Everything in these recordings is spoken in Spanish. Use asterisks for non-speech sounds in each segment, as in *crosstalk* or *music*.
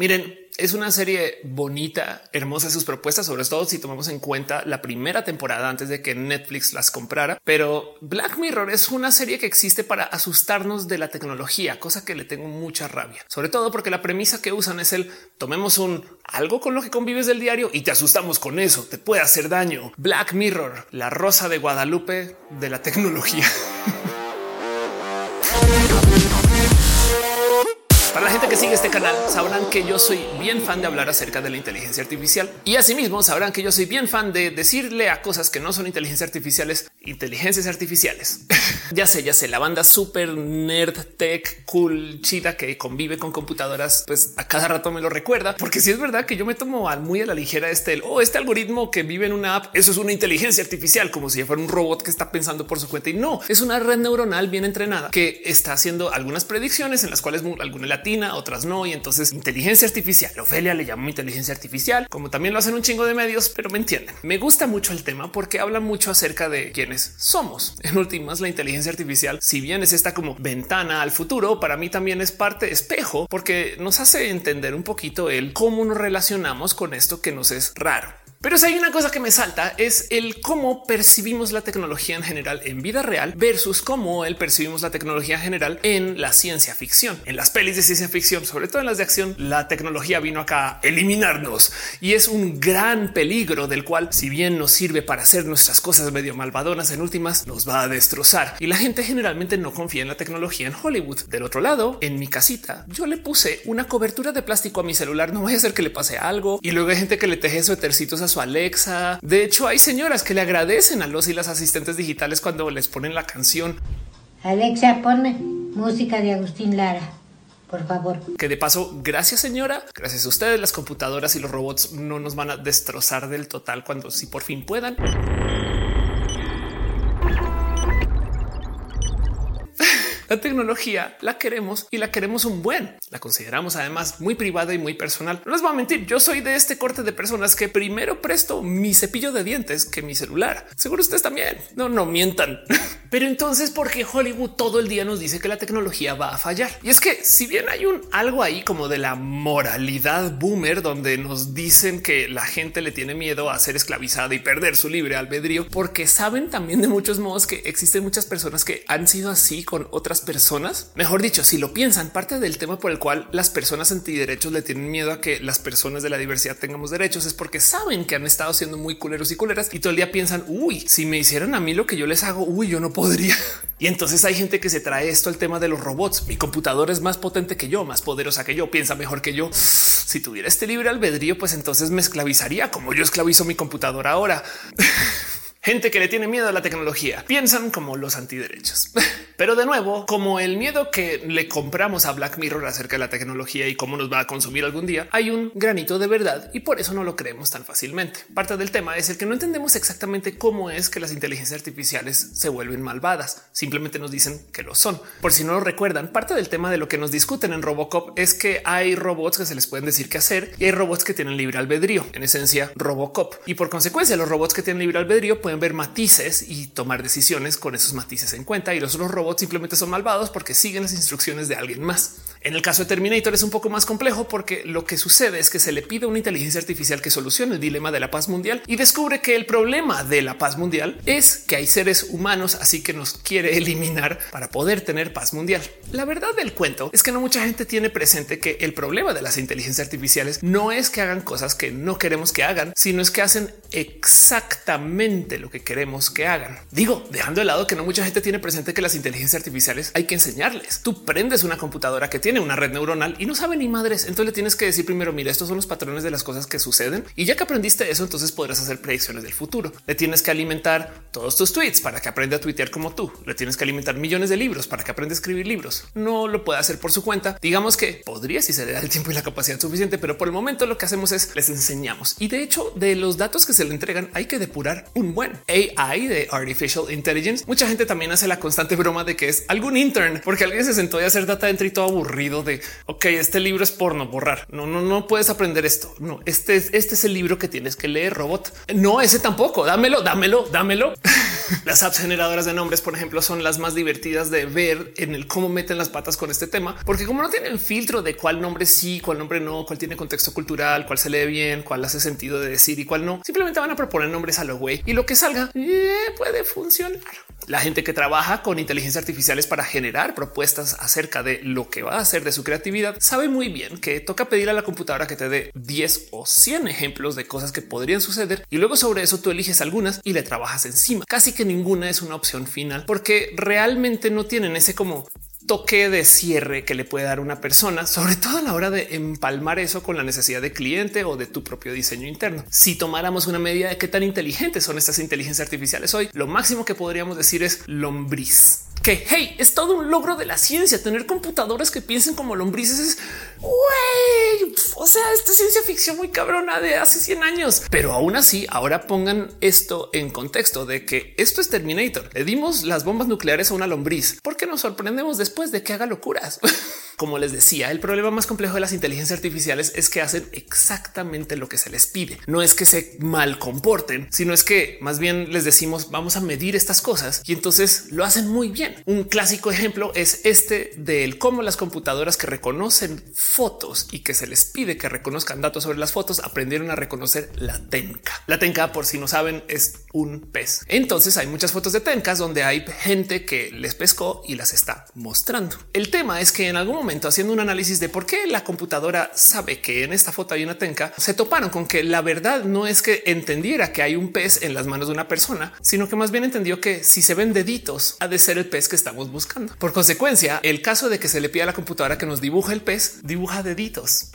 Miren, es una serie bonita, hermosa sus propuestas, sobre todo si tomamos en cuenta la primera temporada antes de que Netflix las comprara. Pero Black Mirror es una serie que existe para asustarnos de la tecnología, cosa que le tengo mucha rabia, sobre todo porque la premisa que usan es el tomemos un algo con lo que convives del diario y te asustamos con eso, te puede hacer daño. Black Mirror, la rosa de Guadalupe de la tecnología. *laughs* Para la gente que sigue este canal sabrán que yo soy bien fan de hablar acerca de la inteligencia artificial y asimismo sabrán que yo soy bien fan de decirle a cosas que no son inteligencia artificiales, inteligencias artificiales. *laughs* ya sé, ya sé, la banda super nerd tech cool chida que convive con computadoras, pues a cada rato me lo recuerda, porque si es verdad que yo me tomo muy a la ligera este o oh, este algoritmo que vive en una app, eso es una inteligencia artificial, como si fuera un robot que está pensando por su cuenta y no es una red neuronal bien entrenada que está haciendo algunas predicciones en las cuales alguna latina, otras no. Y entonces inteligencia artificial. Ofelia le llamo inteligencia artificial, como también lo hacen un chingo de medios, pero me entienden. Me gusta mucho el tema porque habla mucho acerca de quiénes somos. En últimas, la inteligencia artificial, si bien es esta como ventana al futuro, para mí también es parte espejo porque nos hace entender un poquito el cómo nos relacionamos con esto que nos es raro. Pero si hay una cosa que me salta es el cómo percibimos la tecnología en general en vida real versus cómo el percibimos la tecnología en general en la ciencia ficción. En las pelis de ciencia ficción, sobre todo en las de acción, la tecnología vino acá a eliminarnos y es un gran peligro del cual, si bien nos sirve para hacer nuestras cosas medio malvadonas, en últimas nos va a destrozar. Y la gente generalmente no confía en la tecnología en Hollywood. Del otro lado, en mi casita, yo le puse una cobertura de plástico a mi celular. No voy a hacer que le pase algo. Y luego hay gente que le teje suétercitos a su Alexa. De hecho, hay señoras que le agradecen a los y las asistentes digitales cuando les ponen la canción. Alexa, pone música de Agustín Lara. Por favor. Que de paso, gracias señora, gracias a ustedes, las computadoras y los robots no nos van a destrozar del total cuando si por fin puedan. La tecnología la queremos y la queremos un buen. La consideramos además muy privada y muy personal. No les voy a mentir. Yo soy de este corte de personas que primero presto mi cepillo de dientes que mi celular. Seguro ustedes también. No, no mientan. *laughs* Pero entonces, ¿por qué Hollywood todo el día nos dice que la tecnología va a fallar? Y es que si bien hay un algo ahí como de la moralidad boomer, donde nos dicen que la gente le tiene miedo a ser esclavizada y perder su libre albedrío, porque saben también de muchos modos que existen muchas personas que han sido así con otras personas. Mejor dicho, si lo piensan, parte del tema por el cual las personas antiderechos le tienen miedo a que las personas de la diversidad tengamos derechos es porque saben que han estado siendo muy culeros y culeras y todo el día piensan, uy, si me hicieran a mí lo que yo les hago, uy, yo no podría. *laughs* Y entonces hay gente que se trae esto al tema de los robots. Mi computador es más potente que yo, más poderosa que yo, piensa mejor que yo. Si tuviera este libre albedrío, pues entonces me esclavizaría como yo esclavizo mi computador ahora. *laughs* Gente que le tiene miedo a la tecnología piensan como los antiderechos. *laughs* Pero de nuevo, como el miedo que le compramos a Black Mirror acerca de la tecnología y cómo nos va a consumir algún día, hay un granito de verdad y por eso no lo creemos tan fácilmente. Parte del tema es el que no entendemos exactamente cómo es que las inteligencias artificiales se vuelven malvadas. Simplemente nos dicen que lo son. Por si no lo recuerdan, parte del tema de lo que nos discuten en Robocop es que hay robots que se les pueden decir qué hacer y hay robots que tienen libre albedrío, en esencia Robocop. Y por consecuencia, los robots que tienen libre albedrío pueden ver matices y tomar decisiones con esos matices en cuenta y los otros robots simplemente son malvados porque siguen las instrucciones de alguien más. En el caso de Terminator es un poco más complejo porque lo que sucede es que se le pide una inteligencia artificial que solucione el dilema de la paz mundial y descubre que el problema de la paz mundial es que hay seres humanos, así que nos quiere eliminar para poder tener paz mundial. La verdad del cuento es que no mucha gente tiene presente que el problema de las inteligencias artificiales no es que hagan cosas que no queremos que hagan, sino es que hacen exactamente lo que queremos que hagan. Digo, dejando de lado que no mucha gente tiene presente que las inteligencias artificiales hay que enseñarles. Tú prendes una computadora que tiene una red neuronal y no sabe ni madres. Entonces le tienes que decir primero, mira, estos son los patrones de las cosas que suceden. Y ya que aprendiste eso, entonces podrás hacer predicciones del futuro. Le tienes que alimentar todos tus tweets para que aprenda a tuitear como tú. Le tienes que alimentar millones de libros para que aprenda a escribir libros. No lo puede hacer por su cuenta. Digamos que podría si se le da el tiempo y la capacidad suficiente, pero por el momento lo que hacemos es les enseñamos. Y de hecho, de los datos que se le entregan, hay que depurar un buen AI de Artificial Intelligence. Mucha gente también hace la constante broma de que es algún intern porque alguien se sentó a hacer data entry todo aburrido de ok, este libro es porno, borrar. No, no, no puedes aprender esto. No, este es, este es el libro que tienes que leer, robot. No, ese tampoco. Dámelo, dámelo, dámelo. *laughs* las apps generadoras de nombres, por ejemplo, son las más divertidas de ver en el cómo meten las patas con este tema, porque como no tienen filtro de cuál nombre sí, cuál nombre no, cuál tiene contexto cultural, cuál se lee bien, cuál hace sentido de decir y cuál no, simplemente van a proponer nombres a lo güey y lo que salga eh, puede funcionar. La gente que trabaja con inteligencia artificiales para generar propuestas acerca de lo que va a hacer de su creatividad sabe muy bien que toca pedir a la computadora que te dé 10 o 100 ejemplos de cosas que podrían suceder y luego sobre eso tú eliges algunas y le trabajas encima. Casi que ninguna es una opción final porque realmente no tienen ese como toque de cierre que le puede dar una persona, sobre todo a la hora de empalmar eso con la necesidad de cliente o de tu propio diseño interno. Si tomáramos una medida de qué tan inteligentes son estas inteligencias artificiales hoy, lo máximo que podríamos decir es lombriz que hey, es todo un logro de la ciencia. Tener computadoras que piensen como lombrices es güey. O sea, esta ciencia ficción muy cabrona de hace 100 años, pero aún así, ahora pongan esto en contexto de que esto es Terminator. Le dimos las bombas nucleares a una lombriz porque nos sorprendemos después de que haga locuras. *laughs* Como les decía, el problema más complejo de las inteligencias artificiales es que hacen exactamente lo que se les pide. No es que se mal comporten, sino es que más bien les decimos vamos a medir estas cosas y entonces lo hacen muy bien. Un clásico ejemplo es este del cómo las computadoras que reconocen fotos y que se les pide que reconozcan datos sobre las fotos aprendieron a reconocer la tenca. La tenca, por si no saben, es un pez. Entonces hay muchas fotos de tencas donde hay gente que les pescó y las está mostrando. El tema es que en algún momento haciendo un análisis de por qué la computadora sabe que en esta foto hay una tenca, se toparon con que la verdad no es que entendiera que hay un pez en las manos de una persona, sino que más bien entendió que si se ven deditos ha de ser el pez que estamos buscando. Por consecuencia, el caso de que se le pida a la computadora que nos dibuje el pez, dibuja deditos.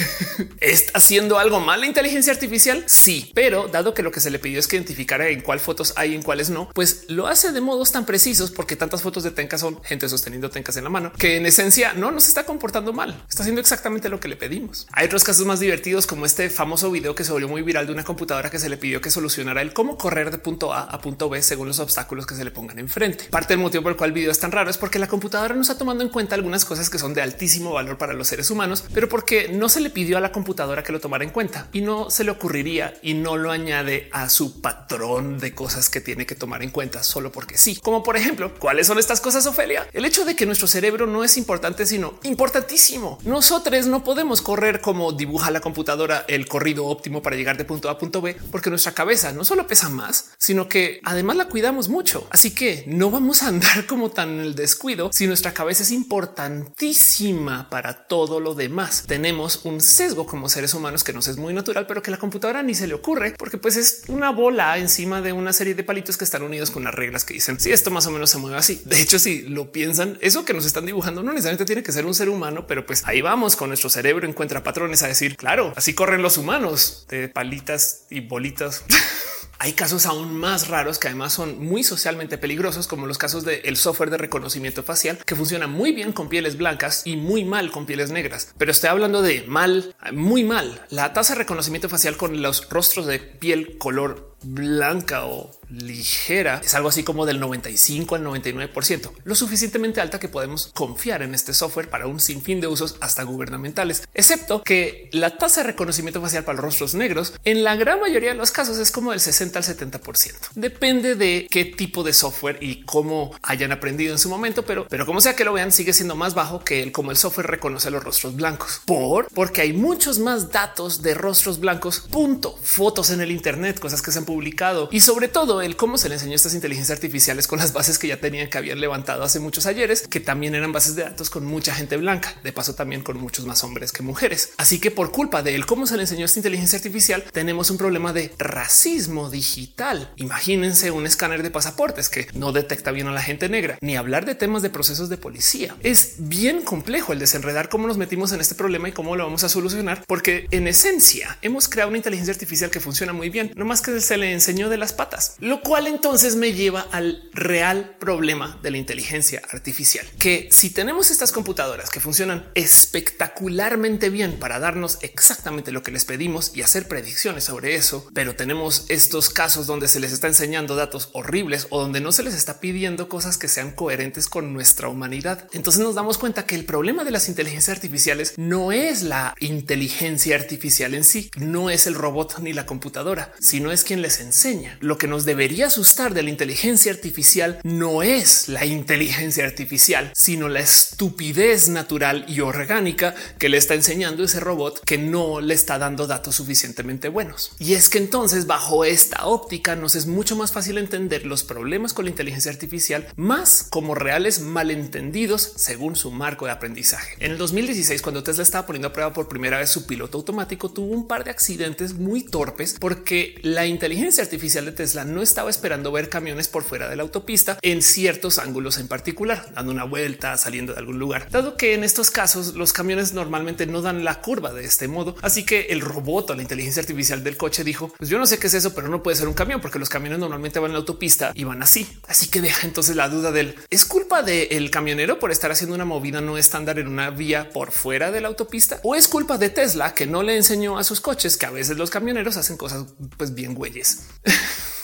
*laughs* ¿Está haciendo algo mal la inteligencia artificial? Sí, pero dado que lo que se le pidió es que identificara en cuál fotos hay y en cuáles no, pues lo hace de modos tan precisos porque tantas fotos de tencas son gente sosteniendo tencas en la mano que en esencia no nos está comportando mal. Está haciendo exactamente lo que le pedimos. Hay otros casos más divertidos como este famoso video que se volvió muy viral de una computadora que se le pidió que solucionara el cómo correr de punto A a punto B según los obstáculos que se le pongan enfrente. Parte del motivo por el cual el video es tan raro es porque la computadora no está tomando en cuenta algunas cosas que son de altísimo valor para los seres humanos, pero porque no se le pidió a la computadora que lo tomara en cuenta y no se le ocurriría y no lo añade a su patrón de cosas que tiene que tomar en cuenta solo porque sí. Como por ejemplo, ¿cuáles son estas cosas, Ofelia? El hecho de que nuestro cerebro no es importante, sino importantísimo. Nosotros no podemos correr como dibuja la computadora el corrido óptimo para llegar de punto A a punto B, porque nuestra cabeza no solo pesa más, sino que además la cuidamos mucho. Así que no vamos a andar como tan el descuido si nuestra cabeza es importantísima para todo lo demás. Tenemos un sesgo como seres humanos que nos es muy natural, pero que la computadora ni se le ocurre porque pues es una bola encima de una serie de palitos que están unidos con las reglas que dicen si esto más o menos se mueve así. De hecho, si lo piensan, eso que nos están dibujando no necesariamente tiene que ser un ser humano, pero pues ahí vamos con nuestro cerebro encuentra patrones a decir claro, así corren los humanos de palitas y bolitas. *laughs* Hay casos aún más raros que además son muy socialmente peligrosos, como los casos del software de reconocimiento facial, que funciona muy bien con pieles blancas y muy mal con pieles negras. Pero estoy hablando de mal, muy mal. La tasa de reconocimiento facial con los rostros de piel color blanca o ligera es algo así como del 95 al 99%, lo suficientemente alta que podemos confiar en este software para un sinfín de usos hasta gubernamentales, excepto que la tasa de reconocimiento facial para los rostros negros en la gran mayoría de los casos es como del 60 al 70%. Depende de qué tipo de software y cómo hayan aprendido en su momento, pero, pero como sea que lo vean, sigue siendo más bajo que el como el software reconoce los rostros blancos. Por porque hay muchos más datos de rostros blancos, punto, fotos en el Internet, cosas que se han publicado y sobre todo el cómo se le enseñó estas inteligencias artificiales con las bases que ya tenían que habían levantado hace muchos ayeres, que también eran bases de datos con mucha gente blanca, de paso también con muchos más hombres que mujeres. Así que por culpa de él, cómo se le enseñó esta inteligencia artificial, tenemos un problema de racismo digital. Imagínense un escáner de pasaportes que no detecta bien a la gente negra, ni hablar de temas de procesos de policía. Es bien complejo el desenredar cómo nos metimos en este problema y cómo lo vamos a solucionar, porque en esencia hemos creado una inteligencia artificial que funciona muy bien, no más que se le enseñó de las patas, lo cual entonces me lleva al real problema de la inteligencia artificial, que si tenemos estas computadoras que funcionan espectacularmente bien para darnos exactamente lo que les pedimos y hacer predicciones sobre eso, pero tenemos estos casos donde se les está enseñando datos horribles o donde no se les está pidiendo cosas que sean coherentes con nuestra humanidad. Entonces nos damos cuenta que el problema de las inteligencias artificiales no es la inteligencia artificial en sí, no es el robot ni la computadora, sino es quien les enseña. Lo que nos debería asustar de la inteligencia artificial no es la inteligencia artificial, sino la estupidez natural y orgánica que le está enseñando ese robot que no le está dando datos suficientemente buenos. Y es que entonces bajo esta óptica nos es mucho más fácil entender los problemas con la inteligencia artificial más como reales malentendidos según su marco de aprendizaje. En el 2016, cuando Tesla estaba poniendo a prueba por primera vez su piloto automático, tuvo un par de accidentes muy torpes porque la inteligencia artificial de Tesla no estaba esperando ver camiones por fuera de la autopista en ciertos ángulos en particular, dando una vuelta, saliendo de algún lugar, dado que en estos casos los camiones normalmente no dan la curva de este modo. Así que el robot o la inteligencia artificial del coche dijo, pues yo no sé qué es eso, pero no puede ser un camión porque los camiones normalmente van en la autopista y van así. Así que deja entonces la duda del es culpa del camionero por estar haciendo una movida no estándar en una vía por fuera de la autopista o es culpa de Tesla que no le enseñó a sus coches que a veces los camioneros hacen cosas pues bien güeyes.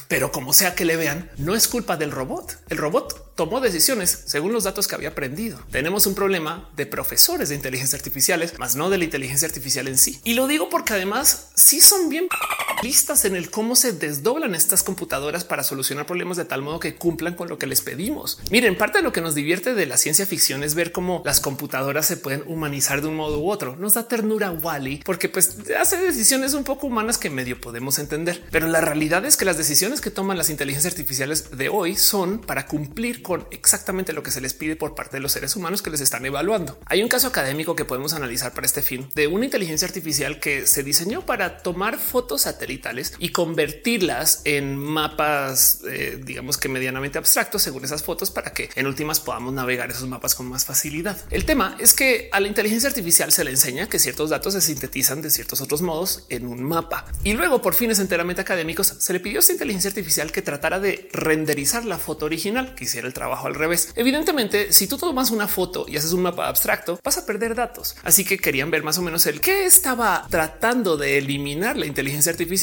Pero como sea que le vean, no es culpa del robot. El robot tomó decisiones según los datos que había aprendido. Tenemos un problema de profesores de inteligencia artificiales, más no de la inteligencia artificial en sí. Y lo digo porque además sí son bien listas en el cómo se desdoblan estas computadoras para solucionar problemas de tal modo que cumplan con lo que les pedimos. Miren, parte de lo que nos divierte de la ciencia ficción es ver cómo las computadoras se pueden humanizar de un modo u otro. Nos da ternura Wally porque pues hace decisiones un poco humanas que medio podemos entender. Pero la realidad es que las decisiones que toman las inteligencias artificiales de hoy son para cumplir con exactamente lo que se les pide por parte de los seres humanos que les están evaluando. Hay un caso académico que podemos analizar para este fin de una inteligencia artificial que se diseñó para tomar fotos satelitales y convertirlas en mapas, eh, digamos que medianamente abstractos según esas fotos para que en últimas podamos navegar esos mapas con más facilidad. El tema es que a la inteligencia artificial se le enseña que ciertos datos se sintetizan de ciertos otros modos en un mapa y luego por fines enteramente académicos se le pidió a esta inteligencia artificial que tratara de renderizar la foto original, que hiciera el trabajo al revés. Evidentemente, si tú tomas una foto y haces un mapa abstracto, vas a perder datos. Así que querían ver más o menos el que estaba tratando de eliminar la inteligencia artificial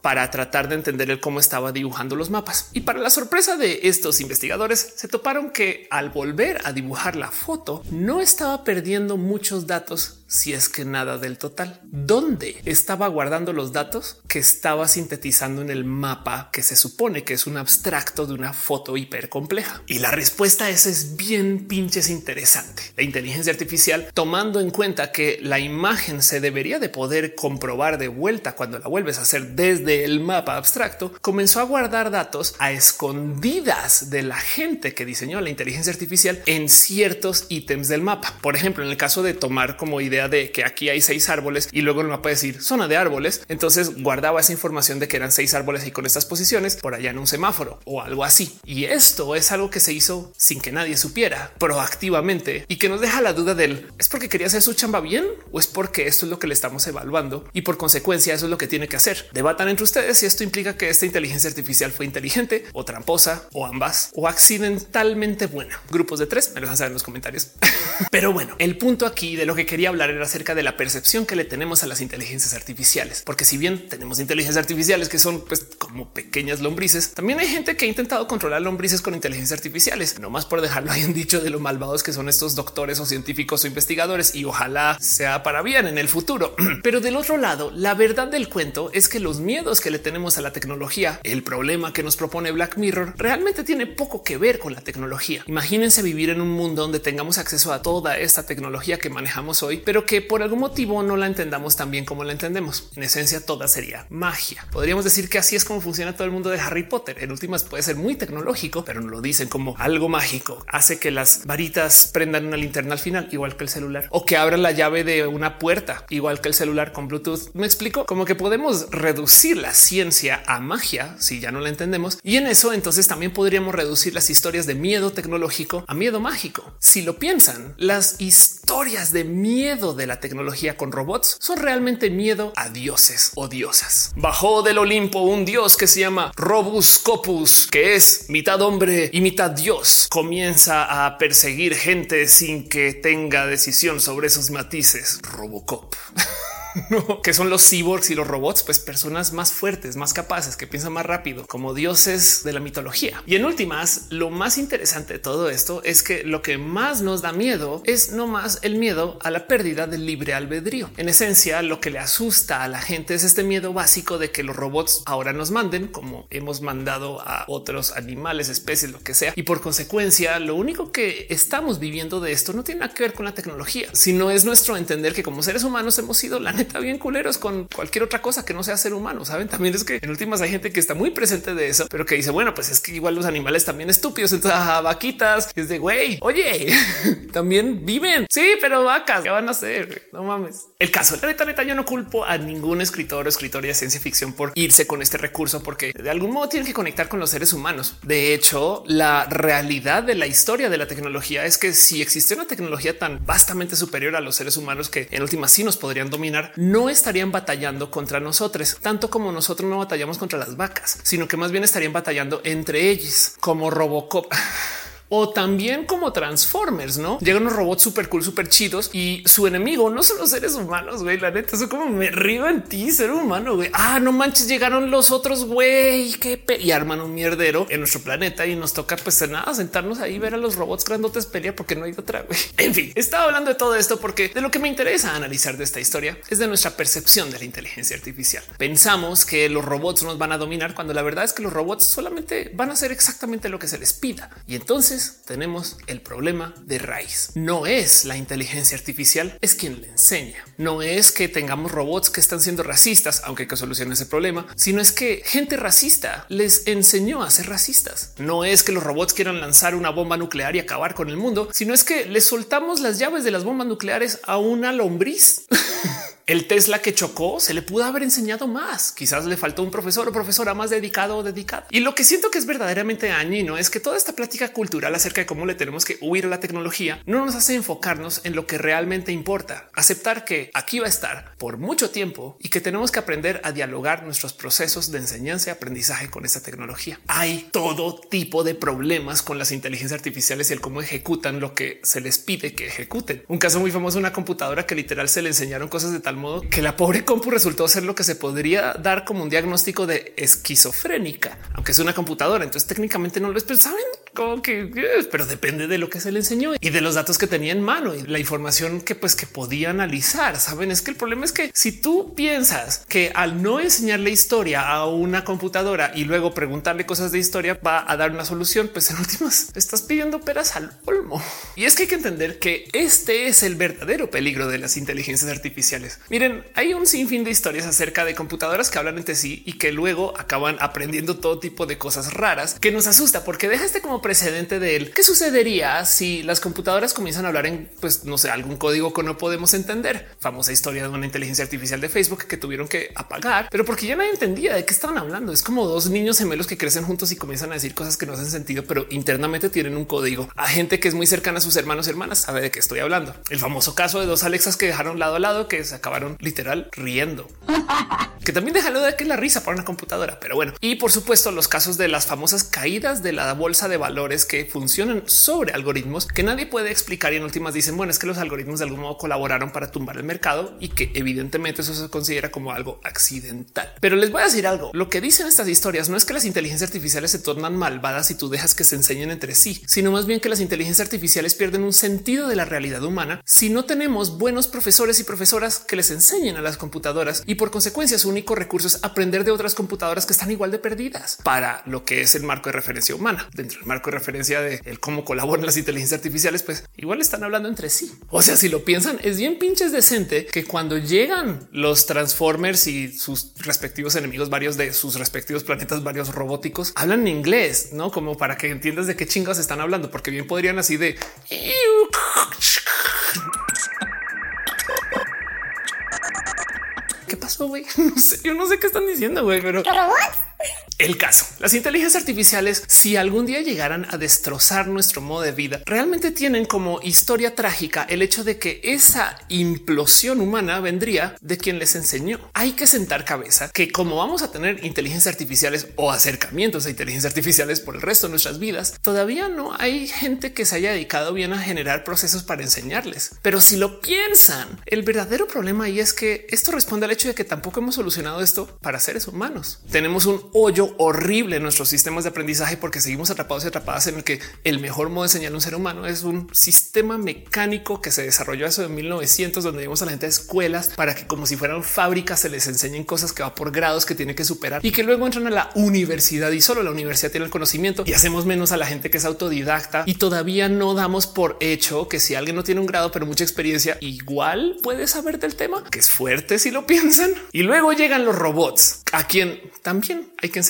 para tratar de entender el cómo estaba dibujando los mapas. Y para la sorpresa de estos investigadores, se toparon que al volver a dibujar la foto, no estaba perdiendo muchos datos si es que nada del total. ¿Dónde estaba guardando los datos que estaba sintetizando en el mapa que se supone que es un abstracto de una foto hiper compleja? Y la respuesta a es bien pinches interesante. La inteligencia artificial, tomando en cuenta que la imagen se debería de poder comprobar de vuelta cuando la vuelves a hacer desde el mapa abstracto, comenzó a guardar datos a escondidas de la gente que diseñó la inteligencia artificial en ciertos ítems del mapa. Por ejemplo, en el caso de tomar como idea de que aquí hay seis árboles y luego el mapa decir zona de árboles. Entonces guardaba esa información de que eran seis árboles y con estas posiciones por allá en un semáforo o algo así. Y esto es algo que se hizo sin que nadie supiera proactivamente y que nos deja la duda del es porque quería hacer su chamba bien o es porque esto es lo que le estamos evaluando y por consecuencia eso es lo que tiene que hacer. Debatan entre ustedes si esto implica que esta inteligencia artificial fue inteligente o tramposa o ambas o accidentalmente buena. Grupos de tres me lo dejan saber en los comentarios. *laughs* Pero bueno, el punto aquí de lo que quería hablar acerca de la percepción que le tenemos a las inteligencias artificiales, porque si bien tenemos inteligencias artificiales que son pues como pequeñas lombrices, también hay gente que ha intentado controlar lombrices con inteligencias artificiales, no más por dejarlo ahí en dicho de lo malvados que son estos doctores o científicos o investigadores y ojalá sea para bien en el futuro. *clears throat* Pero del otro lado, la verdad del cuento es que los miedos que le tenemos a la tecnología, el problema que nos propone Black Mirror, realmente tiene poco que ver con la tecnología. Imagínense vivir en un mundo donde tengamos acceso a toda esta tecnología que manejamos hoy, pero que por algún motivo no la entendamos tan bien como la entendemos. En esencia, toda sería magia. Podríamos decir que así es como funciona todo el mundo de Harry Potter. En últimas puede ser muy tecnológico, pero no lo dicen como algo mágico. Hace que las varitas prendan una linterna al final, igual que el celular, o que abran la llave de una puerta, igual que el celular con Bluetooth. Me explico como que podemos reducir la ciencia a magia si ya no la entendemos. Y en eso entonces también podríamos reducir las historias de miedo tecnológico a miedo mágico. Si lo piensan, las historias de miedo de la tecnología con robots son realmente miedo a dioses o diosas. Bajó del Olimpo un dios que se llama Robus Copus, que es mitad hombre y mitad dios, comienza a perseguir gente sin que tenga decisión sobre esos matices. Robocop. *laughs* *laughs* no, que son los cyborgs y los robots, pues personas más fuertes, más capaces, que piensan más rápido, como dioses de la mitología. Y en últimas, lo más interesante de todo esto es que lo que más nos da miedo es no más el miedo a la pérdida del libre albedrío. En esencia, lo que le asusta a la gente es este miedo básico de que los robots ahora nos manden como hemos mandado a otros animales, especies, lo que sea. Y por consecuencia, lo único que estamos viviendo de esto no tiene nada que ver con la tecnología, sino es nuestro entender que como seres humanos hemos sido la está bien culeros con cualquier otra cosa que no sea ser humano. Saben, también es que en últimas hay gente que está muy presente de eso, pero que dice, bueno, pues es que igual los animales también estúpidos. Entonces, vaquitas es de güey, oye, *laughs* también viven. Sí, pero vacas, ¿qué van a hacer? No mames. El caso, la neta, neta, yo no culpo a ningún escritor o escritora de ciencia ficción por irse con este recurso, porque de algún modo tienen que conectar con los seres humanos. De hecho, la realidad de la historia de la tecnología es que si existe una tecnología tan vastamente superior a los seres humanos que en últimas sí nos podrían dominar, no estarían batallando contra nosotros, tanto como nosotros no batallamos contra las vacas, sino que más bien estarían batallando entre ellos, como Robocop. *laughs* o también como Transformers, no llegan unos robots súper cool, súper chidos y su enemigo no son los seres humanos. Güey, la neta, eso como me río en ti, ser humano. Ah, no manches, llegaron los otros güey, qué y arman un mierdero en nuestro planeta y nos toca, pues nada, sentarnos ahí, ver a los robots grandotes pelear porque no hay otra. Güey. *laughs* En fin, estaba hablando de todo esto porque de lo que me interesa analizar de esta historia es de nuestra percepción de la inteligencia artificial. Pensamos que los robots nos van a dominar cuando la verdad es que los robots solamente van a hacer exactamente lo que se les pida y entonces tenemos el problema de raíz. No es la inteligencia artificial, es quien le enseña. No es que tengamos robots que están siendo racistas, aunque hay que solucionar ese problema, sino es que gente racista les enseñó a ser racistas. No es que los robots quieran lanzar una bomba nuclear y acabar con el mundo, sino es que les soltamos las llaves de las bombas nucleares a una lombriz. *laughs* El Tesla que chocó se le pudo haber enseñado más. Quizás le faltó un profesor o profesora más dedicado o dedicada. Y lo que siento que es verdaderamente dañino es que toda esta plática cultural acerca de cómo le tenemos que huir a la tecnología no nos hace enfocarnos en lo que realmente importa. Aceptar que aquí va a estar por mucho tiempo y que tenemos que aprender a dialogar nuestros procesos de enseñanza y aprendizaje con esta tecnología. Hay todo tipo de problemas con las inteligencias artificiales y el cómo ejecutan lo que se les pide que ejecuten. Un caso muy famoso, una computadora que literal se le enseñaron cosas de tal modo que la pobre compu resultó ser lo que se podría dar como un diagnóstico de esquizofrénica, aunque es una computadora. Entonces técnicamente no lo es, pero saben como que, pero depende de lo que se le enseñó y de los datos que tenía en mano y la información que pues que podía analizar. Saben, es que el problema es que si tú piensas que al no enseñarle historia a una computadora y luego preguntarle cosas de historia va a dar una solución, pues en últimas estás pidiendo peras al olmo. Y es que hay que entender que este es el verdadero peligro de las inteligencias artificiales. Miren, hay un sinfín de historias acerca de computadoras que hablan entre sí y que luego acaban aprendiendo todo tipo de cosas raras que nos asusta porque deja este como precedente de él. ¿Qué sucedería si las computadoras comienzan a hablar en, pues no sé, algún código que no podemos entender? Famosa historia de una inteligencia artificial de Facebook que tuvieron que apagar, pero porque ya nadie entendía de qué estaban hablando. Es como dos niños gemelos que crecen juntos y comienzan a decir cosas que no hacen sentido, pero internamente tienen un código. A gente que es muy cercana a sus hermanos y hermanas sabe de qué estoy hablando. El famoso caso de dos Alexas que dejaron lado a lado que se acabaron literal riendo, *laughs* que también deja de que la risa para una computadora. Pero bueno, y por supuesto, los casos de las famosas caídas de la bolsa de valores que funcionan sobre algoritmos que nadie puede explicar. Y en últimas dicen, bueno, es que los algoritmos de algún modo colaboraron para tumbar el mercado y que evidentemente eso se considera como algo accidental. Pero les voy a decir algo. Lo que dicen estas historias no es que las inteligencias artificiales se tornan malvadas y tú dejas que se enseñen entre sí, sino más bien que las inteligencias artificiales pierden un sentido de la realidad humana si no tenemos buenos profesores y profesoras que les enseñen a las computadoras y por consecuencia su único recurso es aprender de otras computadoras que están igual de perdidas para lo que es el marco de referencia humana. Dentro del marco de referencia de cómo colaboran las inteligencias artificiales, pues igual están hablando entre sí. O sea, si lo piensan, es bien pinches decente que cuando llegan los Transformers y sus respectivos enemigos, varios de sus respectivos planetas, varios robóticos, hablan inglés, no como para que entiendas de qué chingas están hablando, porque bien podrían así de ¿Qué pasó, güey? *laughs* No sé, yo no sé qué están diciendo, güey, pero... El caso, las inteligencias artificiales, si algún día llegaran a destrozar nuestro modo de vida, realmente tienen como historia trágica el hecho de que esa implosión humana vendría de quien les enseñó. Hay que sentar cabeza que como vamos a tener inteligencias artificiales o acercamientos a inteligencias artificiales por el resto de nuestras vidas, todavía no hay gente que se haya dedicado bien a generar procesos para enseñarles. Pero si lo piensan, el verdadero problema ahí es que esto responde al hecho de que tampoco hemos solucionado esto para seres humanos. Tenemos un hoyo horrible nuestros sistemas de aprendizaje porque seguimos atrapados y atrapadas en el que el mejor modo de enseñar a un ser humano es un sistema mecánico que se desarrolló eso en 1900, donde vimos a la gente de escuelas para que como si fueran fábricas se les enseñen cosas que va por grados que tiene que superar y que luego entran a la universidad y solo la universidad tiene el conocimiento y hacemos menos a la gente que es autodidacta y todavía no damos por hecho que si alguien no tiene un grado pero mucha experiencia igual puede saber del tema, que es fuerte si lo piensan. Y luego llegan los robots a quien también hay que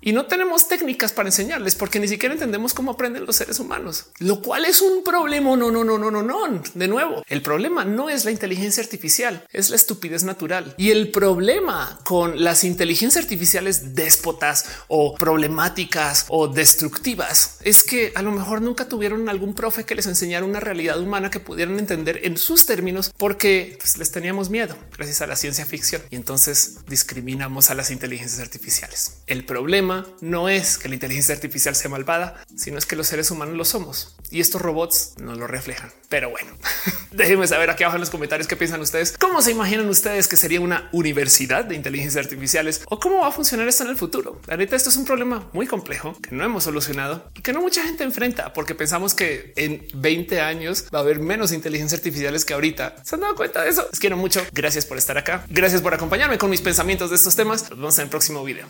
y no tenemos técnicas para enseñarles porque ni siquiera entendemos cómo aprenden los seres humanos, lo cual es un problema. No, no, no, no, no, no. De nuevo, el problema no es la inteligencia artificial, es la estupidez natural. Y el problema con las inteligencias artificiales déspotas o problemáticas o destructivas es que a lo mejor nunca tuvieron algún profe que les enseñara una realidad humana que pudieran entender en sus términos porque pues, les teníamos miedo gracias a la ciencia ficción y entonces discriminamos a las inteligencias artificiales. Problema no es que la inteligencia artificial sea malvada, sino es que los seres humanos lo somos y estos robots no lo reflejan. Pero bueno, *laughs* déjenme saber aquí abajo en los comentarios qué piensan ustedes. ¿Cómo se imaginan ustedes que sería una universidad de inteligencias artificiales o cómo va a funcionar esto en el futuro? La neta, esto es un problema muy complejo que no hemos solucionado y que no mucha gente enfrenta porque pensamos que en 20 años va a haber menos inteligencia artificiales que ahorita. ¿Se han dado cuenta de eso? Les quiero mucho. Gracias por estar acá. Gracias por acompañarme con mis pensamientos de estos temas. Nos vemos en el próximo video.